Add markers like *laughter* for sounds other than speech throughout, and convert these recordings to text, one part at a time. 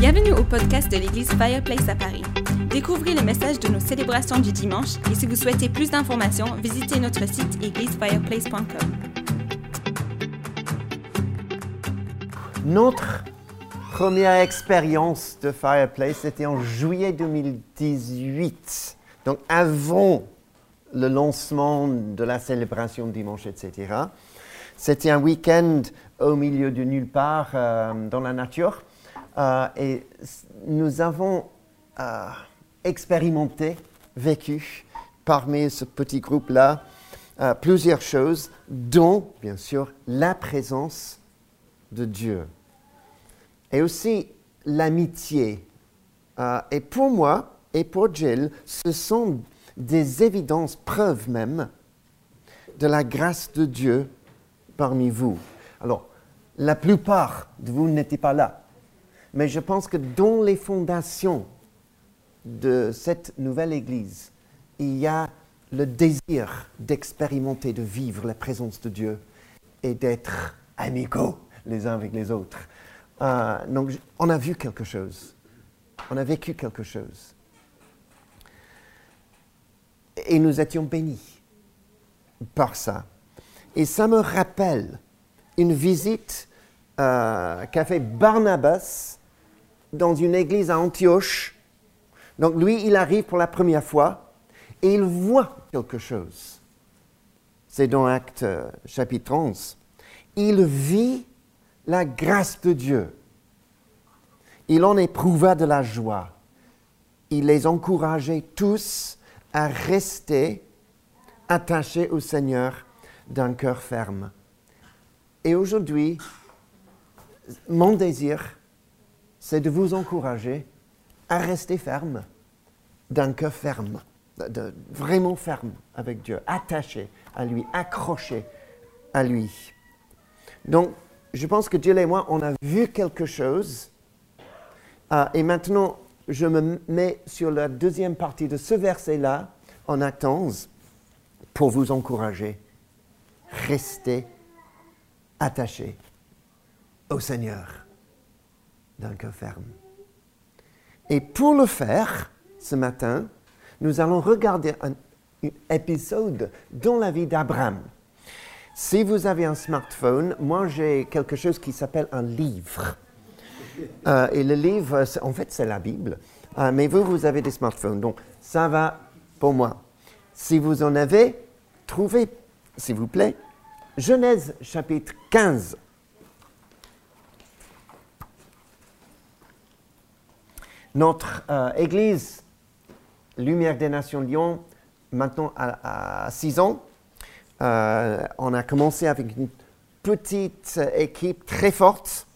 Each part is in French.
Bienvenue au podcast de l'église Fireplace à Paris. Découvrez les messages de nos célébrations du dimanche et si vous souhaitez plus d'informations, visitez notre site églisefireplace.com. Notre première expérience de Fireplace, c'était en juillet 2018. Donc avant le lancement de la célébration de dimanche, etc. C'était un week-end au milieu de nulle part euh, dans la nature. Euh, et nous avons euh, expérimenté, vécu parmi ce petit groupe-là euh, plusieurs choses, dont, bien sûr, la présence de Dieu. Et aussi l'amitié. Et pour moi et pour Jill, ce sont des évidences, preuves même, de la grâce de Dieu parmi vous. Alors, la plupart de vous n'étaient pas là. Mais je pense que dans les fondations de cette nouvelle Église, il y a le désir d'expérimenter, de vivre la présence de Dieu et d'être amicaux les uns avec les autres. Euh, donc, on a vu quelque chose. On a vécu quelque chose. Et nous étions bénis par ça. Et ça me rappelle une visite euh, qu'a fait Barnabas dans une église à Antioche. Donc lui, il arrive pour la première fois et il voit quelque chose. C'est dans Acte euh, chapitre 11. Il vit la grâce de Dieu. Il en éprouva de la joie. Il les encourageait tous à rester attachés au Seigneur d'un cœur ferme. Et aujourd'hui, mon désir, c'est de vous encourager à rester ferme, d'un cœur ferme, de- vraiment ferme avec Dieu, attaché à lui, accroché à lui. Donc, je pense que Dieu et moi, on a vu quelque chose. Ah, et maintenant, je me mets sur la deuxième partie de ce verset-là, en Acte 11, pour vous encourager. Restez attachés au Seigneur d'un cœur ferme. Et pour le faire, ce matin, nous allons regarder un, épisode dans la vie d'Abraham. Si vous avez un smartphone, moi j'ai quelque chose qui s'appelle un livre. Euh, et le livre, en fait, c'est la Bible. Euh, mais vous, vous avez des smartphones. Donc, ça va pour moi. Si vous en avez, trouvez, s'il vous plaît, Genèse chapitre 15. Notre euh, église Lumière des Nations Lyon, maintenant à 6 ans, euh, on a commencé avec une petite équipe très forte.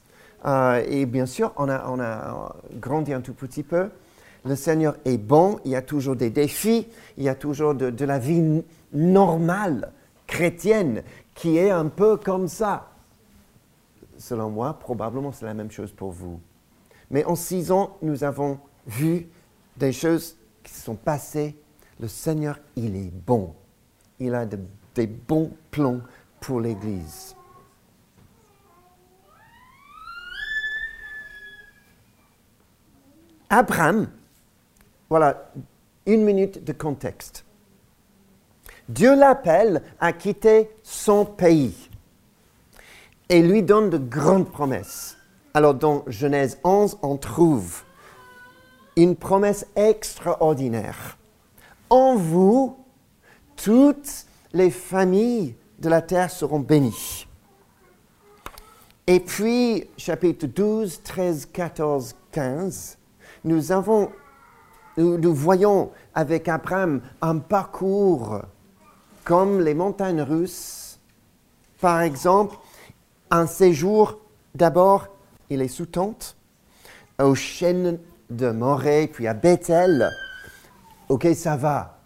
Euh, et bien sûr, on a, grandi un tout petit peu. Le Seigneur est bon, il y a toujours des défis, il y a toujours de, de la vie normale, chrétienne, qui est un peu comme ça. Selon moi, probablement c'est la même chose pour vous. Mais en six ans, nous avons vu des choses qui se sont passées. Le Seigneur, il est bon. Il a de- des bons plans pour l'Église. Abraham, voilà, une minute de contexte. Dieu l'appelle à quitter son pays et lui donne de grandes promesses. Alors dans Genèse 11, on trouve une promesse extraordinaire. En vous, toutes les familles de la terre seront bénies. Et puis, chapitre 12, 13, 14, 15, nous, avons, nous, voyons avec Abraham un parcours comme les montagnes russes. Par exemple, un séjour, d'abord, il est sous tente, aux chênes de Morée, puis à Bethel. Ok, ça va.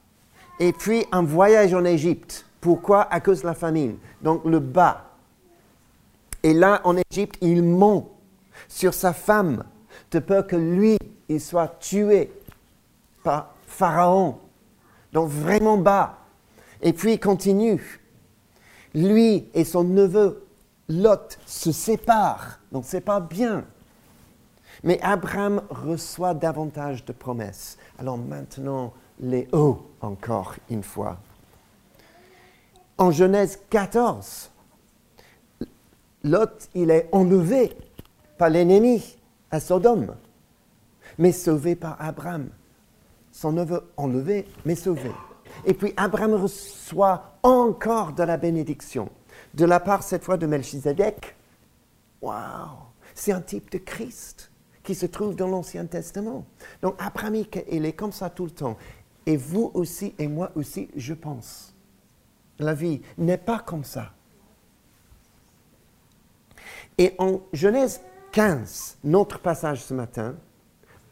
Et puis un voyage en Égypte. Pourquoi? À cause de la famine. Donc le bas. Et là, en Égypte, il ment sur sa femme de peur que lui, il soit tué par Pharaon. Donc vraiment bas. Et puis il continue. Lui et son neveu Lot se séparent. Donc c'est pas bien. Mais Abraham reçoit davantage de promesses. Alors maintenant, les hauts encore une fois. En Genèse 14, Lot, il est enlevé par l'ennemi à Sodome, mais sauvé par Abraham. Son neveu enlevé, mais sauvé. Et puis Abraham reçoit encore de la bénédiction, de la part cette fois de Melchizedek. Waouh! C'est un type de Christ qui se trouve dans l'Ancien Testament. Donc Abraham, il est comme ça tout le temps. Et vous aussi et moi aussi, je pense. La vie n'est pas comme ça. Et en Genèse 15, notre passage ce matin,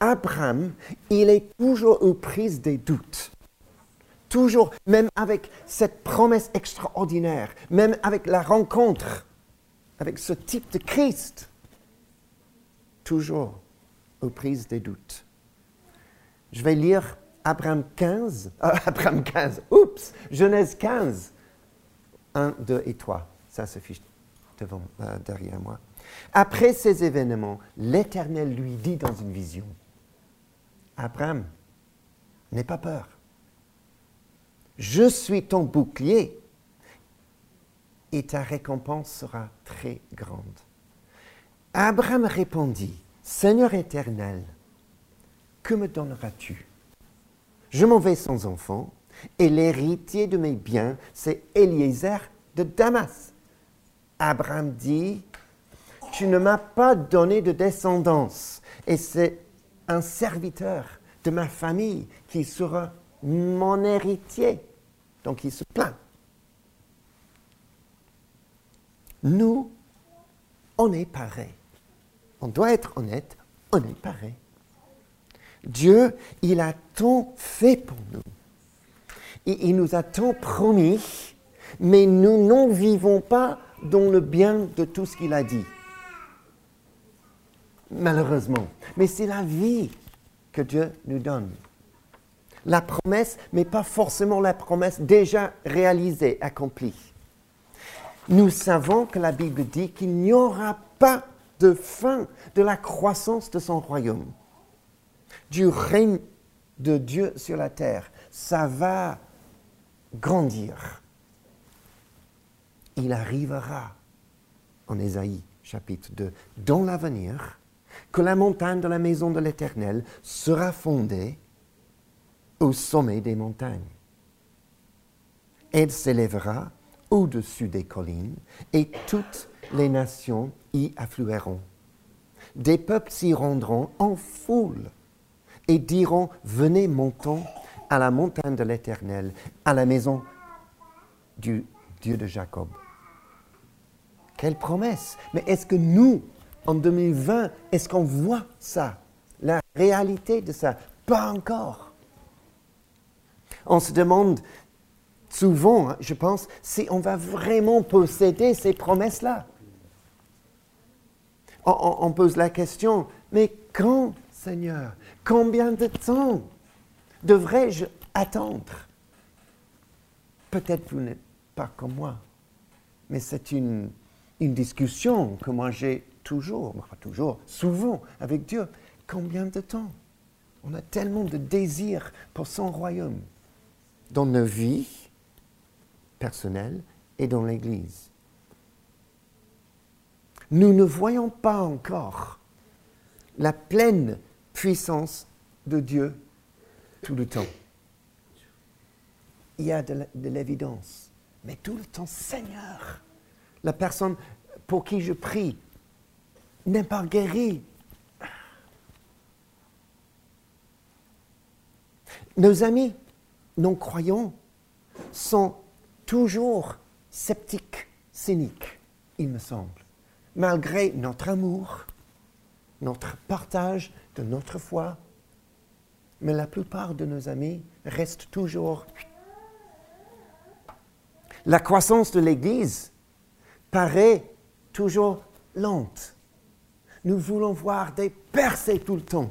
Abraham, il est toujours aux prises des doutes. Toujours, même avec cette promesse extraordinaire, même avec la rencontre avec ce type de Christ, toujours aux prises des doutes. Je vais lire Abraham 15, euh, *laughs* Abraham 15, oups, Genèse 15, 1, 2 et 3. Ça s'affiche devant, euh, derrière moi. Après ces événements, l'Éternel lui dit dans une vision, Abraham, n'aie pas peur. Je suis ton bouclier et ta récompense sera très grande. Abraham répondit, Seigneur éternel, que me donneras-tu? Je m'en vais sans enfant, et l'héritier de mes biens, c'est Eliezer de Damas. Abraham dit, Tu ne m'as pas donné de descendance, et c'est un serviteur de ma famille qui sera mon héritier. Donc il se plaint. Nous, on est pareil. On doit être honnête, on est pareil. Dieu, il a tant fait pour nous. Et il nous a tant promis, mais nous n'en vivons pas dans le bien de tout ce qu'il a dit. Malheureusement. Mais c'est la vie que Dieu nous donne. La promesse, mais pas forcément la promesse déjà réalisée, accomplie. Nous savons que la Bible dit qu'il n'y aura pas de fin de la croissance de son royaume, du règne de Dieu sur la terre. Ça va grandir. Il arrivera, en Ésaïe chapitre 2, dans l'avenir, que la montagne de la maison de l'Éternel sera fondée au sommet des montagnes. Elle s'élèvera au-dessus des collines et toutes les nations y afflueront. Des peuples s'y rendront en foule et diront, venez montons à la montagne de l'Éternel, à la maison du Dieu de Jacob. Quelle promesse Mais est-ce que nous, en 2020, est-ce qu'on voit ça La réalité de ça? Pas encore. On se demande souvent, hein, je pense, si on va vraiment posséder ces promesses-là. On, pose la question, mais quand, Seigneur? Combien de temps devrais-je attendre? Peut-être vous n'êtes pas comme moi, mais c'est une, une discussion que moi j'ai toujours, pas toujours, souvent avec Dieu. Combien de temps? On a tellement de désirs pour son royaume dans nos vies personnelles et dans l'Église. Nous ne voyons pas encore la pleine puissance de Dieu tout le temps. Il y a de l'évidence, mais tout le temps, Seigneur, la personne pour qui je prie n'est pas guérie. Nos amis non-croyants sont toujours sceptiques, cyniques, il me semble, malgré notre amour, notre partage de notre foi. Mais la plupart de nos amis restent toujours... La croissance de l'Église paraît toujours lente. Nous voulons voir des percées tout le temps.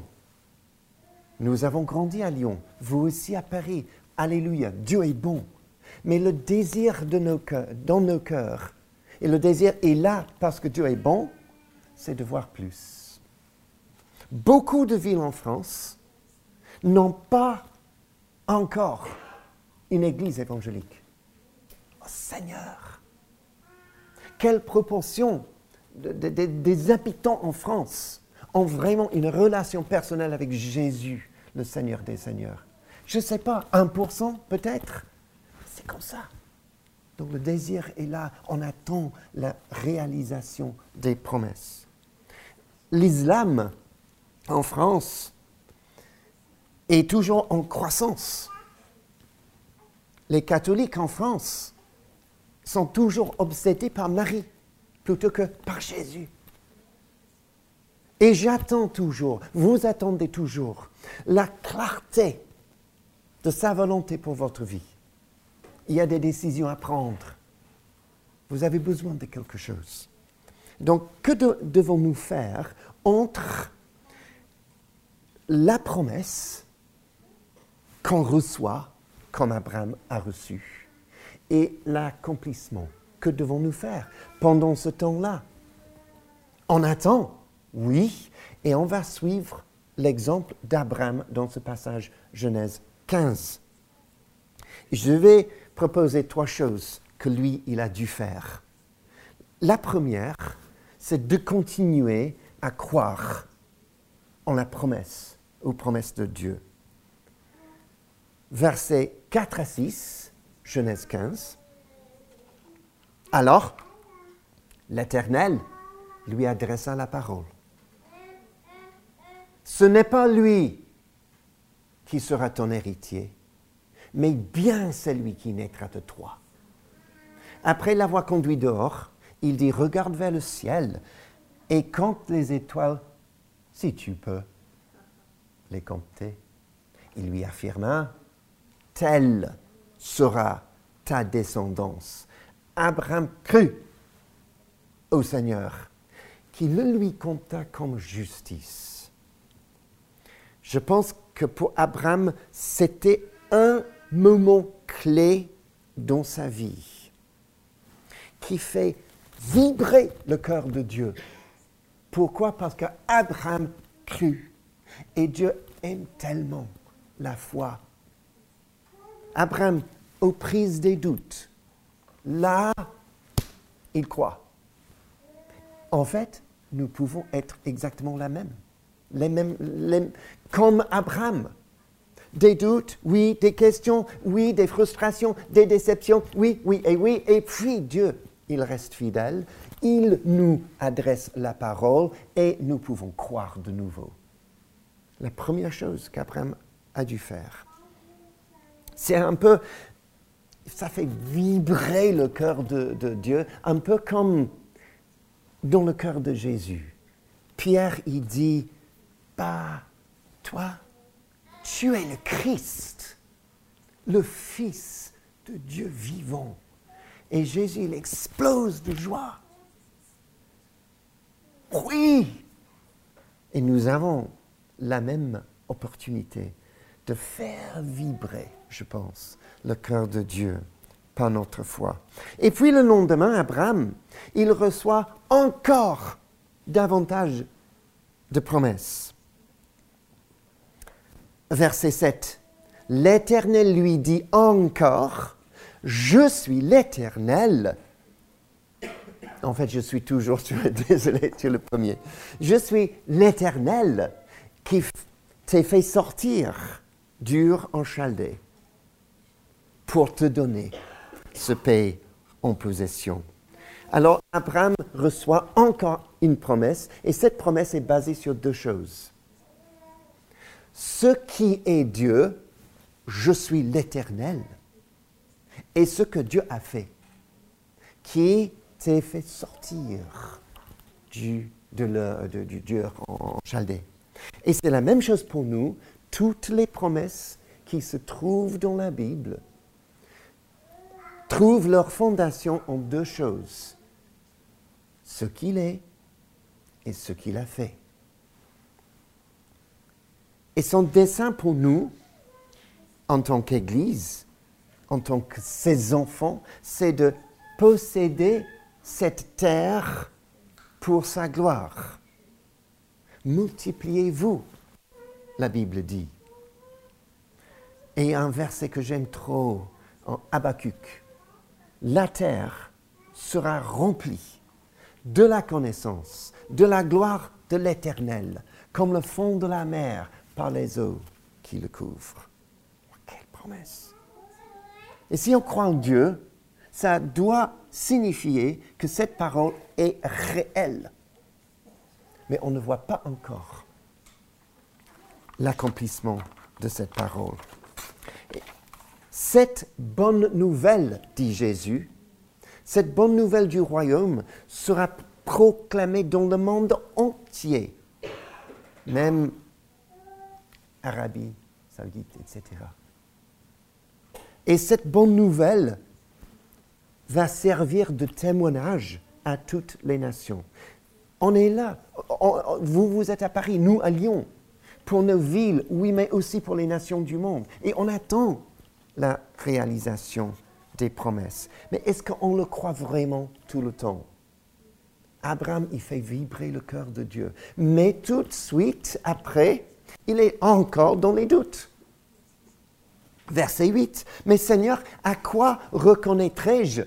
Nous avons grandi à Lyon, vous aussi à Paris. Alléluia, Dieu est bon. Mais le désir de nos cœurs, dans nos cœurs, et le désir est là parce que Dieu est bon, c'est de voir plus. beaucoup de villes en France n'ont pas encore une église évangélique. Oh Seigneur, quelle proportion des habitants en France ont vraiment une relation personnelle avec Jésus, le Seigneur des Seigneurs? Je ne sais pas, 1% peut-être C'est comme ça. Donc le désir est là, on attend la réalisation des promesses. L'islam en France est toujours en croissance. Les catholiques en France sont toujours obsédés par Marie plutôt que par Jésus. Et j'attends toujours, vous attendez toujours la clarté de sa volonté pour votre vie. Il y a des décisions à prendre. Vous avez besoin de quelque chose. Donc, que devons-nous faire entre la promesse qu'on reçoit, comme Abraham a reçu, et l'accomplissement? Que devons-nous faire pendant ce temps-là? On attend, oui, et on va suivre l'exemple d'Abraham dans ce passage Genèse 15. Je vais proposer trois choses que lui, il a dû faire. La première, c'est de continuer à croire en la promesse, aux promesses de Dieu. Versets 4 à 6, Genèse 15. Alors, l'Éternel lui adressa la parole. Ce n'est pas lui qui sera ton héritier, mais bien celui qui naîtra de toi. Après l'avoir conduit dehors, il dit, regarde vers le ciel et compte les étoiles, si tu peux les compter. Il lui affirma, telle sera ta descendance. Abraham crut au Seigneur, qui le lui compta comme justice. Je pense que pour Abraham, c'était un moment clé dans sa vie qui fait vibrer le cœur de Dieu. Pourquoi? Parce qu'Abraham crut. Et Dieu aime tellement la foi. Abraham, aux prises des doutes, là, il croit. En fait, nous pouvons être exactement la même. Les mêmes comme Abraham. Des doutes, oui, des questions, oui, des frustrations, des déceptions, oui, oui et oui. Et puis Dieu, il reste fidèle, il nous adresse la parole et nous pouvons croire de nouveau. La première chose qu'Abraham a dû faire, c'est un peu, ça fait vibrer le cœur de, de Dieu, un peu comme dans le cœur de Jésus. Pierre, il dit, bah, toi, tu es le Christ, le Fils de Dieu vivant. Et Jésus, il explose de joie. Oui Et nous avons la même opportunité de faire vibrer, je pense, le cœur de Dieu par notre foi. Et puis le lendemain, Abraham, il reçoit encore davantage de promesses verset 7. L'Éternel lui dit encore, je suis l'Éternel. En fait, je suis toujours, *laughs* désolé, sur le premier. Je suis l'Éternel qui t'ai fait sortir dur en Chaldée pour te donner ce pays en possession. Alors Abraham reçoit encore une promesse et cette promesse est basée sur deux choses ce qui est Dieu, je suis l'Éternel. Et ce que Dieu a fait, qui t'est fait sortir du, Dieu en Chaldée. Et c'est la même chose pour nous. Toutes les promesses qui se trouvent dans la Bible trouvent leur fondation en deux choses. Ce qu'il est et ce qu'il a fait. Et son dessein pour nous, en tant qu'Église, en tant que ses enfants, c'est de posséder cette terre pour sa gloire, multipliez-vous, la Bible dit. Et un verset que j'aime trop en Habakkuk. La terre sera remplie de la connaissance, de la gloire de l'Éternel, comme le fond de la mer par les eaux qui le couvrent. Quelle promesse. Et si on croit en Dieu, ça doit signifier que cette parole est réelle. Mais on ne voit pas encore l'accomplissement de cette parole. Cette bonne nouvelle, dit Jésus, cette bonne nouvelle du royaume sera proclamée dans le monde entier, même Arabie saoudite, etc. Et cette bonne nouvelle va servir de témoignage à toutes les nations. On est là. vous, vous êtes à Paris, nous à Lyon, pour nos villes, oui, mais aussi pour les nations du monde. Et on attend la réalisation des promesses. Mais est-ce qu'on le croit vraiment tout le temps? Abraham, il fait vibrer le cœur de Dieu. Mais tout de suite, après, il est encore dans les doutes. Verset 8. Mais Seigneur, à quoi reconnaîtrai-je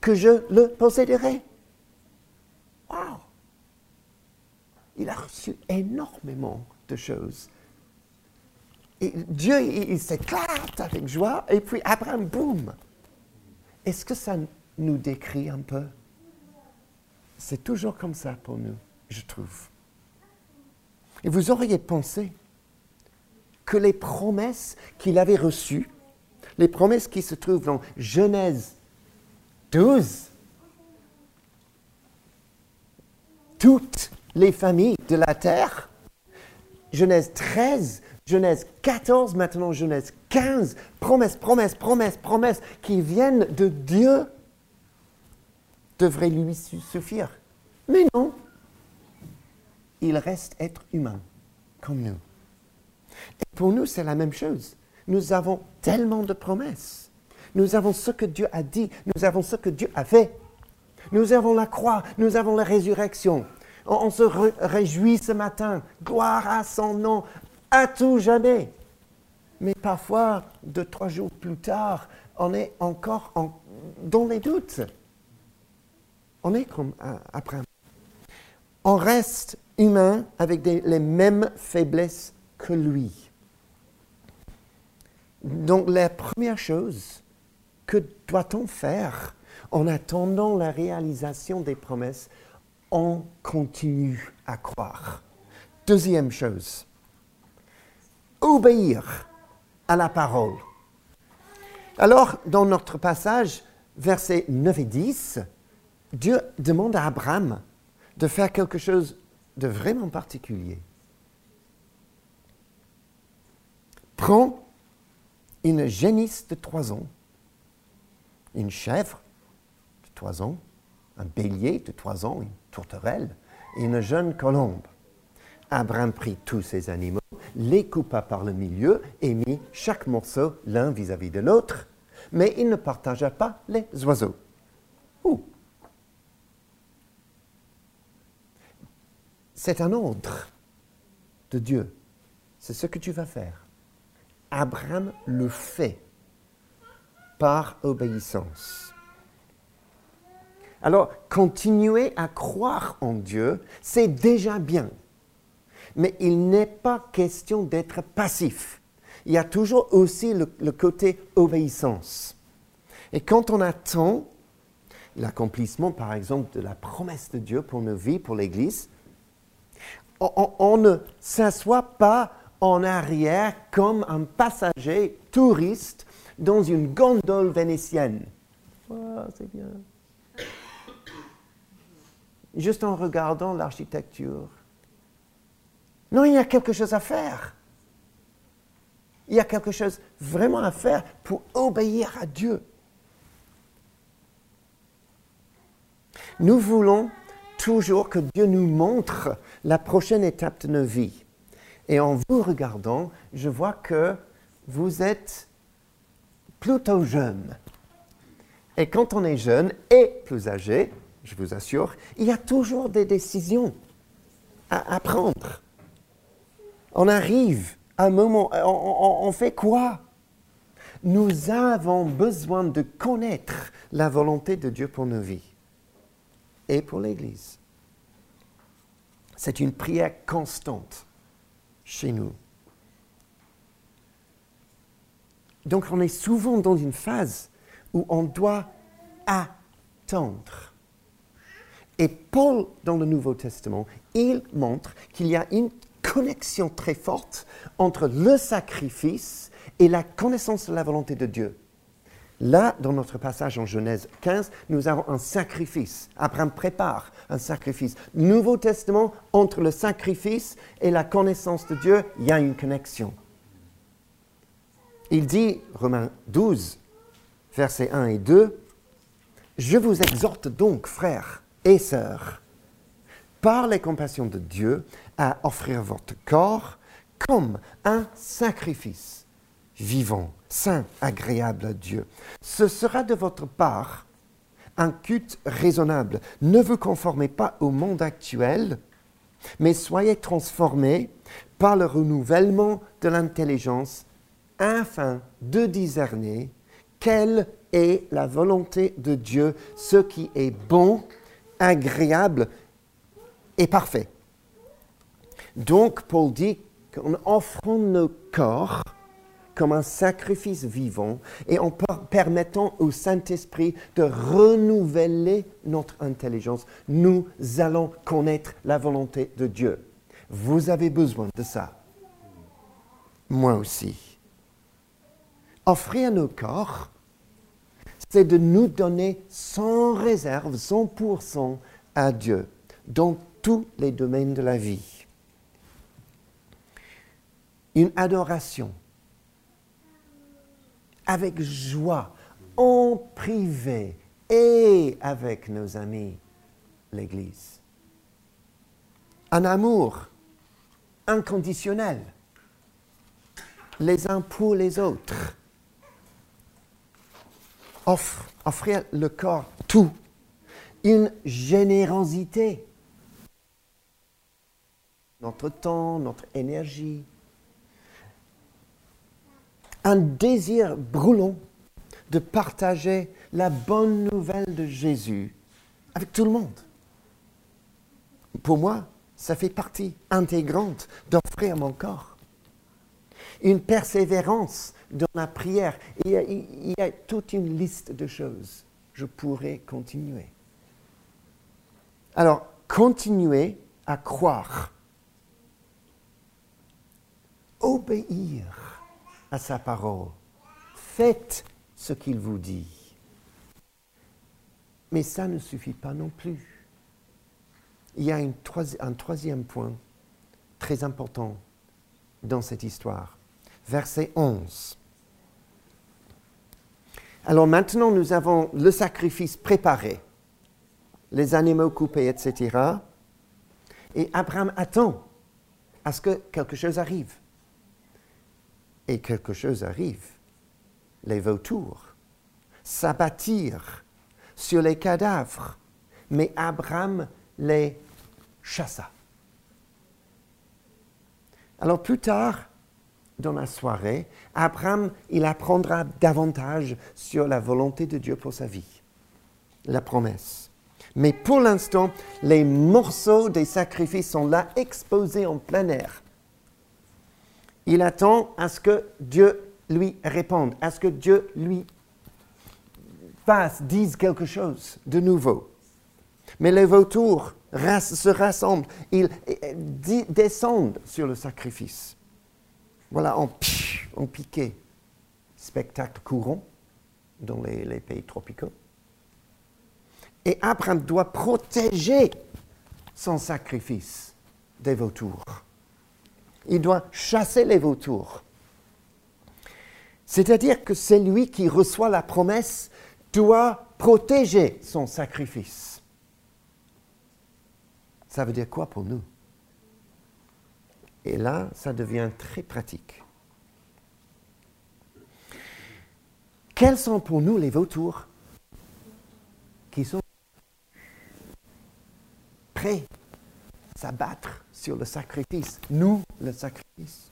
que je le posséderai? Wow Il a reçu énormément de choses Dieu, il, s'éclate avec joie, et puis Abraham, boum. Est-ce que ça nous décrit un peu? C'est toujours comme ça pour nous, je trouve. Et vous auriez pensé que les promesses qu'il avait reçues, les promesses qui se trouvent dans Genèse 12, toutes les familles de la terre, Genèse 13, Genèse 14, maintenant Genèse 15, promesses, promesses, promesses, promesses qui viennent de Dieu devraient lui suffire. Mais non, il reste être humain, comme nous. Et pour nous, c'est la même chose. Nous avons tellement de promesses. Nous avons ce que Dieu a dit, nous avons ce que Dieu a fait. Nous avons la croix, nous avons la résurrection. On, se réjouit ce matin. Gloire à son nom à tout jamais. Mais parfois, deux, trois jours plus tard, on est encore dans les doutes. On est comme après. On reste humain avec les mêmes faiblesses que lui. Donc la première chose, que doit-on faire en attendant la réalisation des promesses On continue à croire? Deuxième chose, obéir à la parole. Alors, dans notre passage, versets 9 et 10, Dieu demande à Abraham de faire quelque chose de vraiment particulier. Prends une génisse de trois ans, une chèvre de trois ans, un bélier de trois ans, une tourterelle et une jeune colombe. Abraham prit tous ces animaux les coupa par le milieu et mit chaque morceau l'un vis-à-vis de l'autre, mais il ne partagea pas les oiseaux. C'est un ordre de Dieu. C'est ce que tu vas faire. Abraham le fait par obéissance. Alors, continuer à croire en Dieu, c'est déjà bien mais il n'est pas question d'être passif. Il y a toujours aussi le, côté obéissance. Et quand on attend l'accomplissement, par exemple, de la promesse de Dieu pour nos vies, pour l'Église, on, ne s'assoit pas en arrière comme un passager touriste dans une gondole vénitienne. c'est bien. Juste en regardant l'architecture, non, il y a quelque chose à faire. Il y a quelque chose vraiment à faire pour obéir à Dieu. Nous voulons toujours que Dieu nous montre la prochaine étape de nos vies. Et en vous regardant, je vois que vous êtes plutôt jeune. Et quand on est jeune et plus âgé, je vous assure, il y a toujours des décisions à apprendre. On arrive à un moment, on fait quoi? Nous avons besoin de connaître la volonté de Dieu pour nos vies et pour l'Église. C'est une prière constante chez nous. Donc on est souvent dans une phase où on doit attendre. Et Paul, dans le Nouveau Testament, il montre qu'il y a une connexion très forte entre le sacrifice et la connaissance de la volonté de Dieu. Là, dans notre passage en Genèse 15, nous avons un sacrifice. Abraham prépare un sacrifice. Nouveau Testament, entre le sacrifice et la connaissance de Dieu, il y a une connexion. Il dit, Romains 12, versets 1 et 2, Je vous exhorte donc, frères et sœurs, par les compassions de Dieu, à offrir votre corps comme un sacrifice vivant, saint, agréable à Dieu. Ce sera de votre part un culte raisonnable. Ne vous conformez pas au monde actuel, mais soyez transformés par le renouvellement de l'intelligence afin de discerner quelle est la volonté de Dieu, ce qui est bon, agréable et parfait. Donc, Paul dit qu'en offrant nos corps, comme un sacrifice vivant et en permettant au Saint-Esprit de renouveler notre intelligence, nous allons connaître la volonté de Dieu. Vous avez besoin de ça. Moi aussi. Offrir nos corps, c'est de nous donner sans réserve, 100% à Dieu dans tous les domaines de la vie. Une adoration avec joie, en privé et avec nos amis, l'Église. Un amour inconditionnel, les uns pour les autres. Offrir le corps tout, une générosité, notre temps, notre énergie, un désir brûlant de partager la bonne nouvelle de Jésus avec tout le monde. Pour moi, ça fait partie intégrante d'offrir mon corps. Une persévérance dans la prière. Il y, a, toute une liste de choses. Je pourrais continuer. Alors, continuez à croire. Obéir à sa parole. Faites ce qu'il vous dit. Mais ça ne suffit pas non plus. Il y a un troisième point très important dans cette histoire. Verset 11. Alors maintenant, nous avons le sacrifice préparé, les animaux coupés, etc. Et Abraham attend à ce que quelque chose arrive et quelque chose arrive. Les vautours s'abattirent sur les cadavres, mais Abraham les chassa. Alors plus tard, dans la soirée, Abraham, il apprendra davantage sur la volonté de Dieu pour sa vie, la promesse. Mais pour l'instant, les morceaux des sacrifices sont là exposés en plein air. Il attend à ce que Dieu lui réponde, à ce que Dieu lui fasse, dise quelque chose de nouveau. Mais les vautours se rassemblent, ils descendent sur le sacrifice. Voilà, en, en piqué. Spectacle courant dans les pays tropicaux. Et Abraham doit protéger son sacrifice des vautours il doit chasser les vautours. C'est-à-dire que celui qui reçoit la promesse doit protéger son sacrifice. Ça veut dire quoi pour nous? Et là, ça devient très pratique. Quels sont pour nous les vautours? Qui sont prêts s'abattre sur le sacrifice, nous, le sacrifice.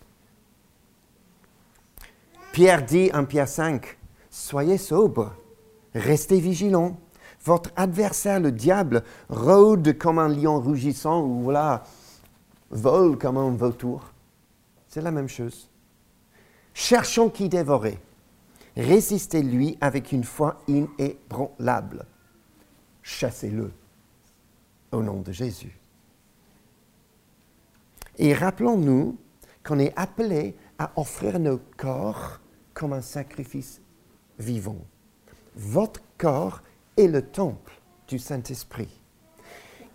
Pierre dit en Pierre 5, Soyez sobre, restez vigilants. Votre adversaire, le diable, rôde comme un lion rougissant ou voilà, vole comme un vautour. C'est la même chose. Cherchons qui dévorer. Résistez-lui avec une foi inébranlable. Chassez-le au nom de Jésus. Et rappelons-nous qu'on est appelé à offrir nos corps comme un sacrifice vivant. Votre corps est le temple du Saint-Esprit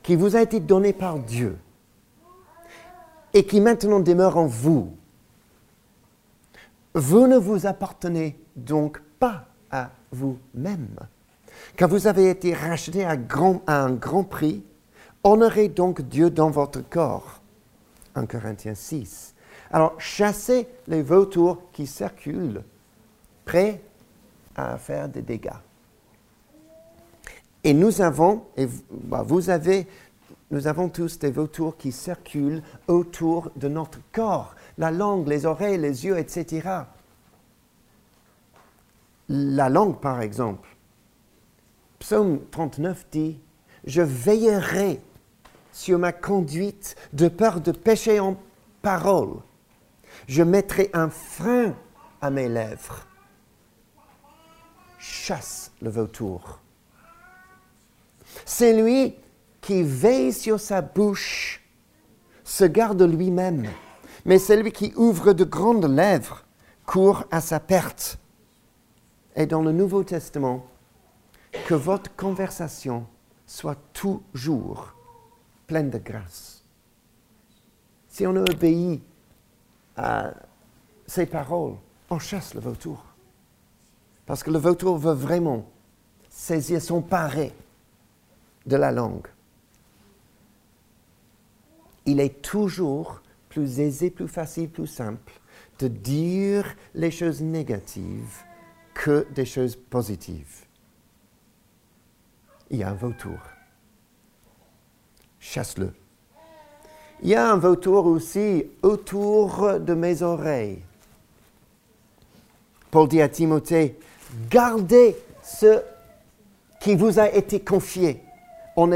qui vous a été donné par Dieu et qui maintenant demeure en vous. Vous ne vous appartenez donc pas à vous-même. Quand vous avez été racheté à, un grand prix, honorez donc Dieu dans votre corps. 1 Corinthiens 6. Alors, chassez les vautours qui circulent, prêts à faire des dégâts. Et nous avons, et bah, vous avez, nous avons tous des vautours qui circulent autour de notre corps, la langue, les oreilles, les yeux, etc. La langue, par exemple. Psaume 39 dit, Je veillerai sur ma conduite de peur de pécher en parole. Je mettrai un frein à mes lèvres. Chasse le vautour. C'est lui qui veille sur sa bouche, se garde lui-même, mais celui qui ouvre de grandes lèvres court à sa perte. Et dans le Nouveau Testament, que votre conversation soit toujours pleine de grâce. Si on obéit à ces paroles, on chasse le vautour. Parce que le vautour veut vraiment saisir son paré de la langue. Il est toujours plus aisé, plus facile, plus simple de dire les choses négatives que des choses positives. Il y a un vautour. Chasse-le. Il y a un vautour aussi autour de mes oreilles. Paul dit à Timothée, gardez ce qui vous a été confié en,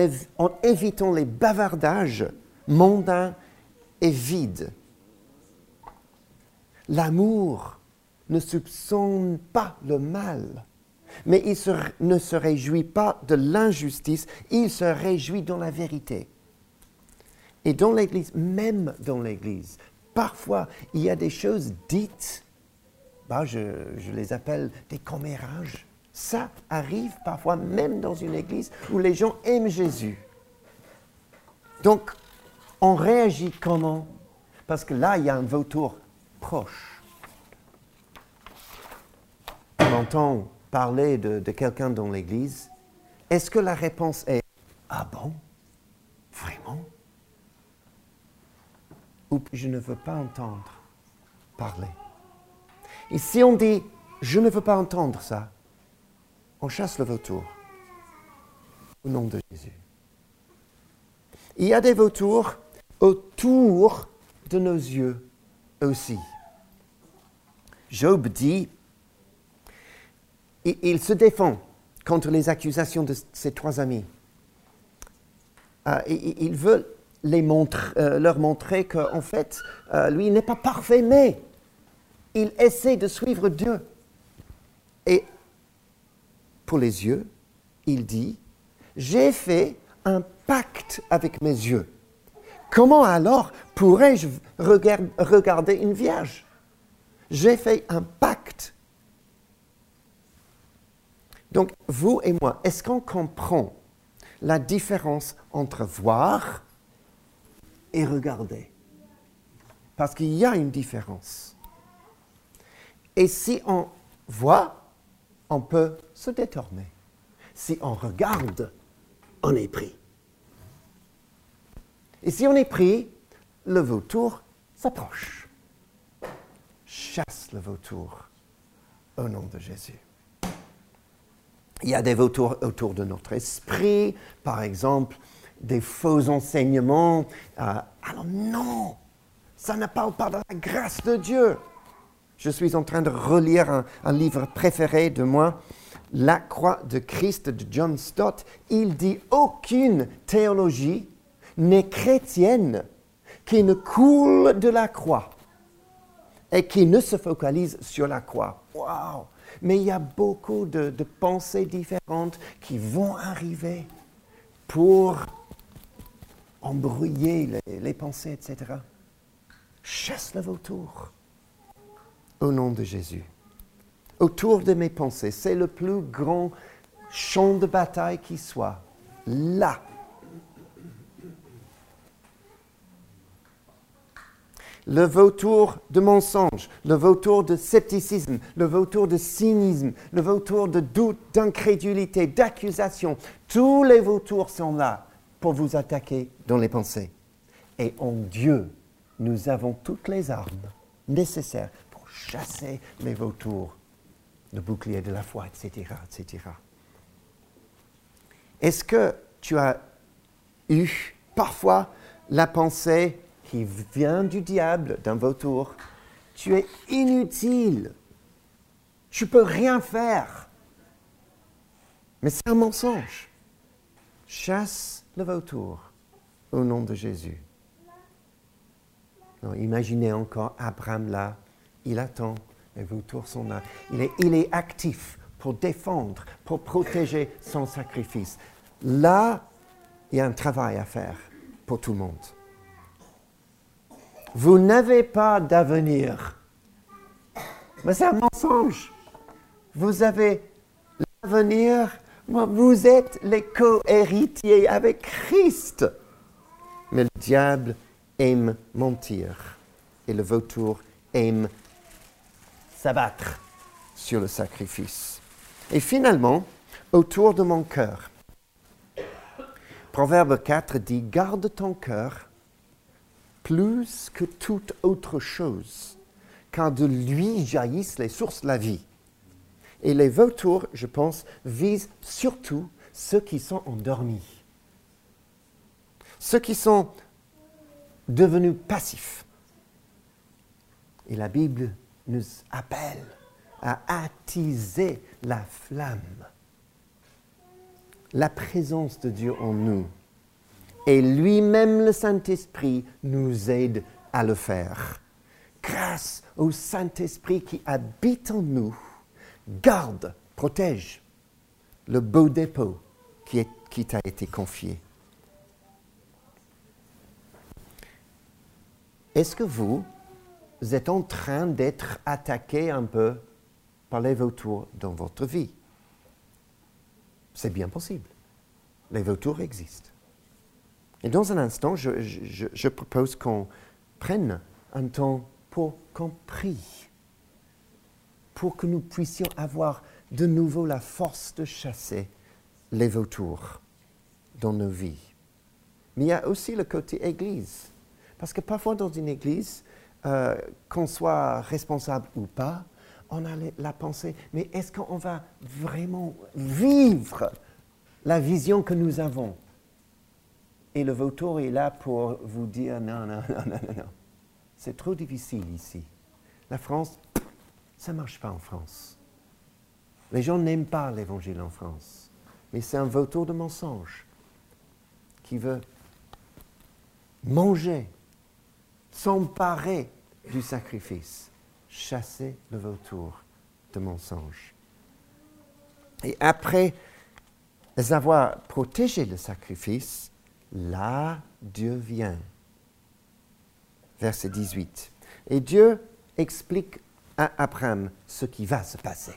évitant les bavardages mondains et vides. L'amour ne soupçonne pas le mal, mais il ne se réjouit pas de l'injustice, il se réjouit dans la vérité. Et dans l'Église, même dans l'Église, parfois il y a des choses dites, bah, je, les appelle des commérages. Ça arrive parfois même dans une Église où les gens aiment Jésus. Donc, on réagit comment? Parce que là, il y a un vautour proche. On entend parler de, quelqu'un dans l'Église. Est-ce que la réponse est Ah bon? Vraiment ou je ne veux pas entendre parler. Et si on dit je ne veux pas entendre ça, on chasse le vautour au nom de Jésus. Il y a des vautours autour de nos yeux aussi. Job dit, il se défend contre les accusations de ses trois amis. Euh, il veut euh, leur montrer qu'en fait, euh, lui n'est pas parfait, mais il essaie de suivre Dieu. Et pour les yeux, il dit, j'ai fait un pacte avec mes yeux. Comment alors pourrais-je regarder une vierge? J'ai fait un pacte. Donc, vous et moi, est-ce qu'on comprend la différence entre voir et regarder? Parce qu'il y a une différence. Et si on voit, on peut se détourner. Si on regarde, on est pris. Et si on est pris, le vautour s'approche. Chasse le vautour au nom de Jésus. Il y a des vautours autour de notre esprit, par exemple, des faux enseignements. Euh, alors non, ça ne parle pas de la grâce de Dieu. Je suis en train de relire un, un livre préféré de moi, La croix de Christ de John Stott. Il dit aucune théologie n'est chrétienne qui ne coule de la croix et qui ne se focalise sur la croix. Waouh Mais il y a beaucoup de, pensées différentes qui vont arriver pour embrouiller les, les pensées, etc. Chasse le vautour au nom de Jésus. Autour de mes pensées, c'est le plus grand champ de bataille qui soit. Là, le vautour de mensonge, le vautour de scepticisme, le vautour de cynisme, le vautour de doute, d'incrédulité, d'accusation. Tous les vautours sont là pour vous attaquer dans les pensées. Et en Dieu, nous avons toutes les armes nécessaires pour chasser les vautours, le bouclier de la foi, etc. etc. Est-ce que tu as eu parfois la pensée qui vient du diable, d'un vautour, tu es inutile. Tu peux rien faire. Mais c'est un mensonge. Chasse le vautour au nom de Jésus. Imaginez encore Abraham là, il attend, les vautours sont là. Il est, il est actif pour défendre, pour protéger son sacrifice. Là, il y a un travail à faire pour tout le monde. Vous n'avez pas d'avenir. Mais c'est un mensonge. Vous avez l'avenir. Vous êtes les co-héritiers avec Christ. Mais le diable aime mentir. Et le vautour aime s'abattre sur le sacrifice. Et finalement, autour de mon cœur. Proverbe 4 dit, garde ton cœur plus que toute autre chose, car de lui jaillissent les sources de la vie. Et les vautours, je pense, visent surtout ceux qui sont endormis, ceux qui sont devenus passifs. Et la Bible nous appelle à attiser la flamme, la présence de Dieu en nous. Et lui-même, le Saint-Esprit, nous aide à le faire. Grâce au Saint-Esprit qui habite en nous, garde, protège le beau dépôt qui, t'a été confié. Est-ce que vous êtes en train d'être attaqué un peu par les vautours dans votre vie? C'est bien possible. Les vautours existent. Et dans un instant, je, propose qu'on prenne un temps pour qu'on prie, pour que nous puissions avoir de nouveau la force de chasser les vautours dans nos vies. Mais il y a aussi le côté Église. Parce que parfois dans une Église, euh, qu'on soit responsable ou pas, on a la pensée, mais est-ce qu'on va vraiment vivre la vision que nous avons? Et le vautour est là pour vous dire non, non, non, non, non, non. C'est trop difficile ici. La France, ça ne marche pas en France. Les gens n'aiment pas l'évangile en France. Mais c'est un vautour de mensonge qui veut manger, s'emparer du sacrifice, chasser le vautour de mensonge. Et après avoir protégé le sacrifice, là, Dieu vient. Verset 18. Et Dieu explique à Abraham ce qui va se passer.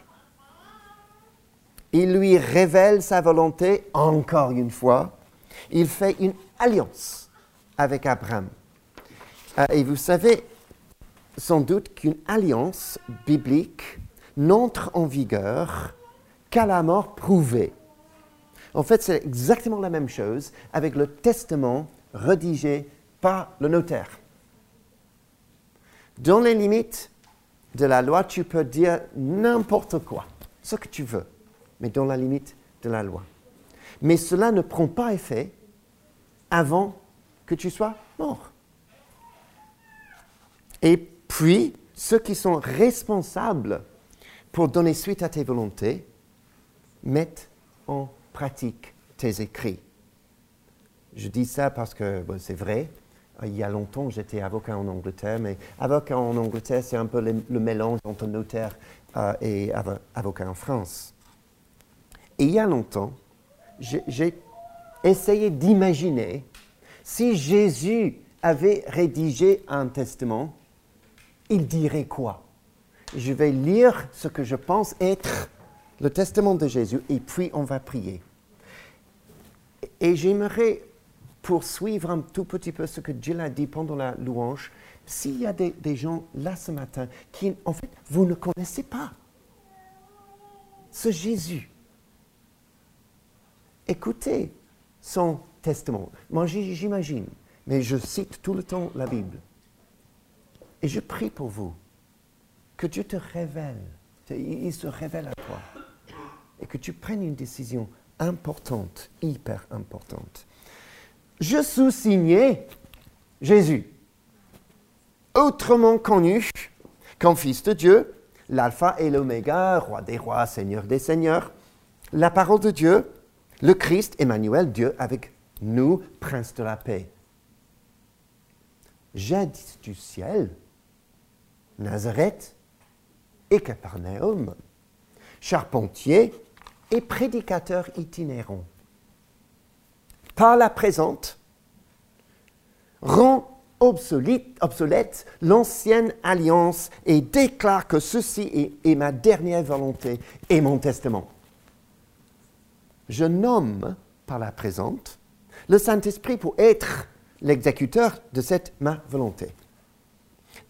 Il lui révèle sa volonté encore une fois. Il fait une alliance avec Abraham. Euh, et vous savez sans doute qu'une alliance biblique n'entre en vigueur qu'à la mort prouvée. En fait, c'est exactement la même chose avec le testament rédigé par le notaire. Dans les limites de la loi, tu peux dire n'importe quoi, ce que tu veux, mais dans la limite de la loi. Mais cela ne prend pas effet avant que tu sois mort. Et puis, ceux qui sont responsables pour donner suite à tes volontés mettent en pratique tes écrits. Je dis ça parce que c'est vrai. Il y a longtemps, j'étais avocat en Angleterre, mais avocat en Angleterre, c'est un peu le, mélange entre notaire euh, et avocat en France. Et il y a longtemps, j'ai essayé d'imaginer si Jésus avait rédigé un testament, il dirait quoi? Je vais lire ce que je pense être le testament de Jésus et puis on va prier. Et j'aimerais poursuivre un tout petit peu ce que Jill a dit pendant la louange. S'il y a des, des, gens là ce matin qui, en fait, vous ne connaissez pas ce Jésus, écoutez son testament. Moi, j'imagine, mais je cite tout le temps la Bible. Et je prie pour vous que Dieu te révèle, il se révèle à toi, et que tu prennes une décision importante, hyper importante. Je sous-signais Jésus, autrement connu comme Fils de Dieu, l'Alpha et l'Oméga, Roi des rois, Seigneur des seigneurs, la parole de Dieu, le Christ, Emmanuel, Dieu avec nous, Prince de la paix. Jadis du ciel, Nazareth et Capernaum, charpentier et prédicateur itinérant. Par la présente, rend obsolète, l'ancienne alliance et déclare que ceci est ma dernière volonté et mon testament je nomme par la présente le Saint-Esprit pour être l'exécuteur de cette ma volonté.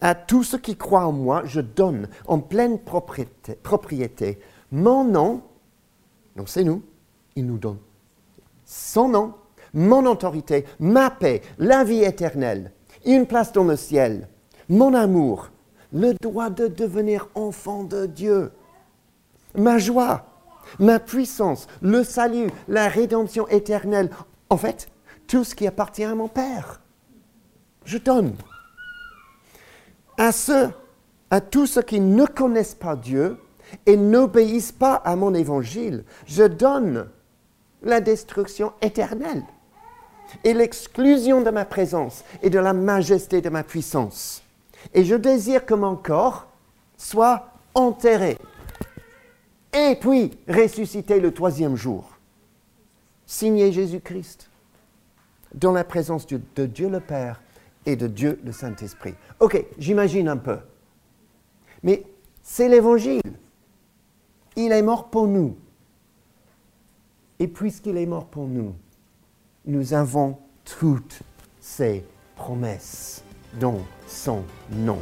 À tous ceux qui croient en moi, je donne en pleine propriété mon nom, donc c'est nous, il nous donne son nom, mon autorité, ma paix, la vie éternelle, une place dans le ciel, mon amour, le droit de devenir enfant de Dieu, ma joie, ma puissance, le salut, la rédemption éternelle, en fait, tout ce qui appartient à mon Père. Je donne. À ceux, à tous ceux qui ne connaissent pas Dieu et n'obéissent pas à mon évangile, je donne la destruction éternelle et l'exclusion de ma présence et de la majesté de ma puissance. Et je désire que mon corps soit enterré et puis ressusciter le troisième jour. Signé Jésus-Christ dans la présence de, Dieu le Père et de Dieu le Saint-Esprit. Ok, j'imagine un peu. Mais c'est l'Évangile. Il est mort pour nous. Et puisqu'il est mort pour nous, nous avons toutes ces promesses dans son nom.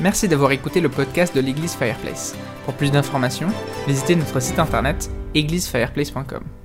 Merci d'avoir écouté le podcast de l'église Fireplace. Pour plus d'informations, visitez notre site internet églisefireplace.com.